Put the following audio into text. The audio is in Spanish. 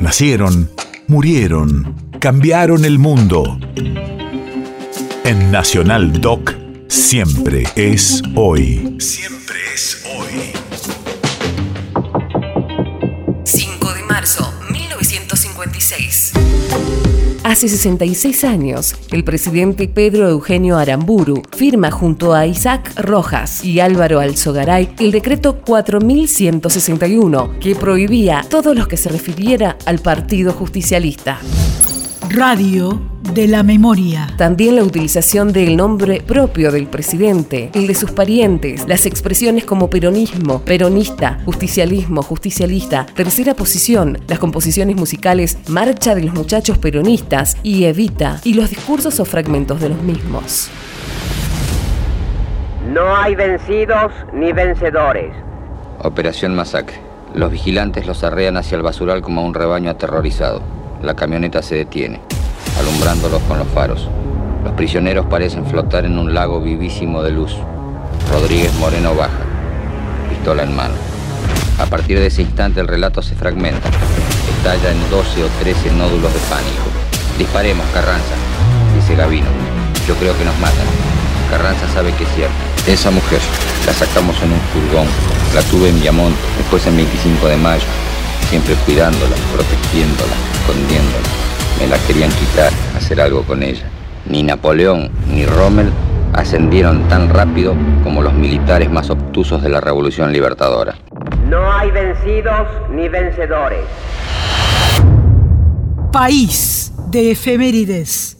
Nacieron, murieron, cambiaron el mundo. En Nacional Doc, siempre es hoy. Siempre es hoy. 5 de marzo, 1956. Hace 66 años, el presidente Pedro Eugenio Aramburu firma junto a Isaac Rojas y Álvaro Alzogaray el decreto 4161 que prohibía todo lo que se refiriera al Partido Justicialista. Radio de la memoria. También la utilización del nombre propio del presidente, el de sus parientes, las expresiones como peronismo, peronista, justicialismo, justicialista, tercera posición, las composiciones musicales Marcha de los Muchachos Peronistas y Evita, y los discursos o fragmentos de los mismos. No hay vencidos ni vencedores. Operación Masacre. Los vigilantes los arrean hacia el basural como a un rebaño aterrorizado. La camioneta se detiene, alumbrándolos con los faros. Los prisioneros parecen flotar en un lago vivísimo de luz. Rodríguez Moreno baja, pistola en mano. A partir de ese instante el relato se fragmenta. Estalla en 12 o 13 nódulos de pánico. Disparemos, Carranza, dice Gavino. Yo creo que nos matan. Carranza sabe que es cierto. Esa mujer la sacamos en un furgón. La tuve en Viamonte, después en 25 de mayo. Siempre cuidándola, protegiéndola, escondiéndola. Me la querían quitar, hacer algo con ella. Ni Napoleón ni Rommel ascendieron tan rápido como los militares más obtusos de la Revolución Libertadora. No hay vencidos ni vencedores. País de efemérides.